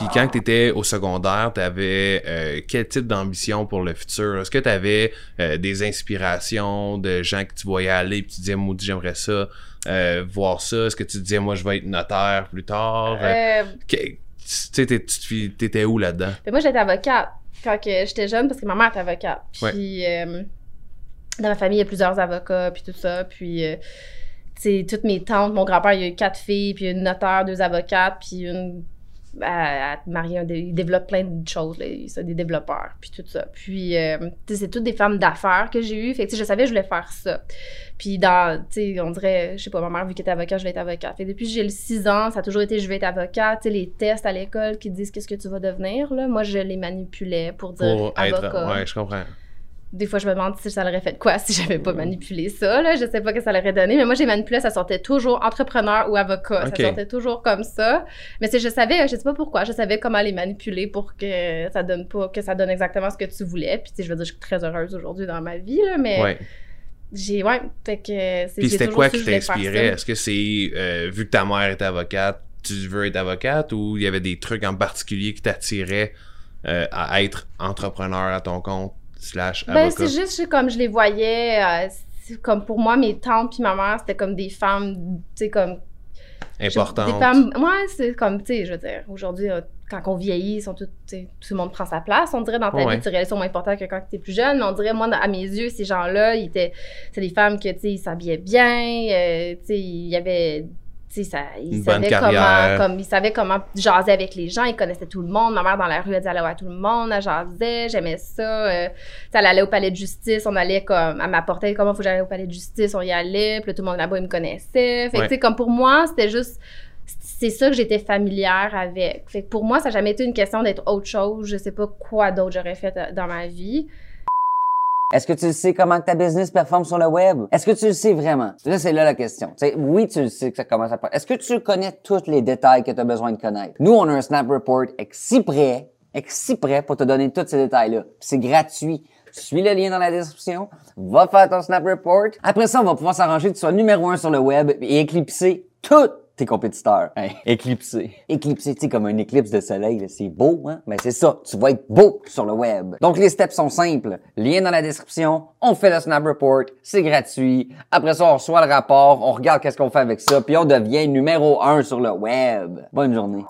Puis quand tu étais au secondaire, tu avais euh, quel type d'ambition pour le futur? Est-ce que tu avais euh, des inspirations de gens que tu voyais aller puis tu disais, maudit, j'aimerais ça, euh, voir ça? Est-ce que tu disais, moi, je vais être notaire plus tard? Tu sais, t'étais où là-dedans? Fait moi, j'étais avocate quand j'étais jeune parce que ma mère était avocate. Puis dans ma famille, il y a plusieurs avocats, puis tout ça. Puis, sais, toutes mes tantes, mon grand-père, il a eu quatre filles, puis une notaire, deux avocates, puis une. Mariée, un dé- il développe plein de choses, là, c'est des développeurs, puis tout ça. Puis, euh, c'est toutes des femmes d'affaires que j'ai eues. Fait que, tu sais, je savais que je voulais faire ça. Puis, dans, tu sais, on dirait, je sais pas, ma mère, vu qu'elle était avocate, je voulais être avocate. Fait que depuis que j'ai le 6 ans, ça a toujours été je vais être avocate. Tu sais, les tests à l'école qui disent qu'est-ce que tu vas devenir, là, moi, je les manipulais pour dire Pour avocat. être. Ouais, je comprends. Des fois, je me demande si ça l'aurait fait de quoi si j'avais pas manipulé ça, là. Je sais pas ce que ça l'aurait donné, mais moi, j'ai manipulé, ça sortait toujours entrepreneur ou avocat. Ça sortait toujours comme ça. Mais je savais, je sais pas pourquoi, je savais comment les manipuler pour que ça donne pas, que ça donne exactement ce que tu voulais. Puis, je veux dire, je suis très heureuse aujourd'hui dans ma vie, là, mais Ouais. j'ai, ouais, fait que c'est Puis c'était quoi qui t'inspirait? Est-ce que c'est euh, vu que ta mère était avocate, tu veux être avocate ou il y avait des trucs en particulier qui t'attiraient euh, à être entrepreneur à ton compte? Slash Ben, c'est juste comme je les voyais, euh, comme pour moi, mes tantes puis ma mère, c'était comme des femmes, tu sais, comme Importante. Des femmes, ouais, c'est comme, tu sais, je veux dire, aujourd'hui, euh, quand on vieillit, sont tout, tout le monde prend sa place. On dirait dans ta Ouais. vie, tu réalises sont moins importants que quand tu es plus jeune. Mais on dirait, moi, à mes yeux, ces gens-là, ils étaient, c'est des femmes que, tu sais, ils s'habillaient bien, euh, tu sais, il y avait, ça, savaient carrière. comment, comme, comment jaser avec les gens, ils connaissaient tout le monde. Ma mère, dans la rue, elle disait, allait voir tout le monde, elle jasait, j'aimais ça. euh, elle allait au palais de justice, on allait comme, elle m'apportait comment faut que j'aille au palais de justice, on y allait, puis tout le monde là-bas, il me connaissait. Fait Ouais. tu sais, comme pour moi, c'était juste, c'est ça que j'étais familière avec. Fait que pour moi, ça n'a jamais été une question d'être autre chose. Je sais pas quoi d'autre j'aurais fait euh, dans ma vie. Est-ce que tu sais comment que ta business performe sur le web? Est-ce que tu le sais vraiment? Là, c'est là la question. Tu sais, oui, tu le sais que ça commence à. Est-ce que tu connais tous les détails que tu as besoin de connaître? Nous, on a un Snap Report exi prêt, exi prêt pour te donner tous ces détails-là. C'est gratuit. Suis le lien dans la description, va faire ton Snap Report. Après ça, on va pouvoir s'arranger que tu sois numéro un sur le web et éclipser tous tes compétiteurs. Hein? Éclipser. Éclipser, tu sais, comme un éclipse de soleil, c'est beau, hein? Mais c'est ça, tu vas être beau sur le web. Donc, les steps sont simples. Lien dans la description, on fait le Snap Report, c'est gratuit. Après ça, on reçoit le rapport, on regarde qu'est-ce qu'on fait avec ça, puis on devient numéro un sur le web. Bonne journée.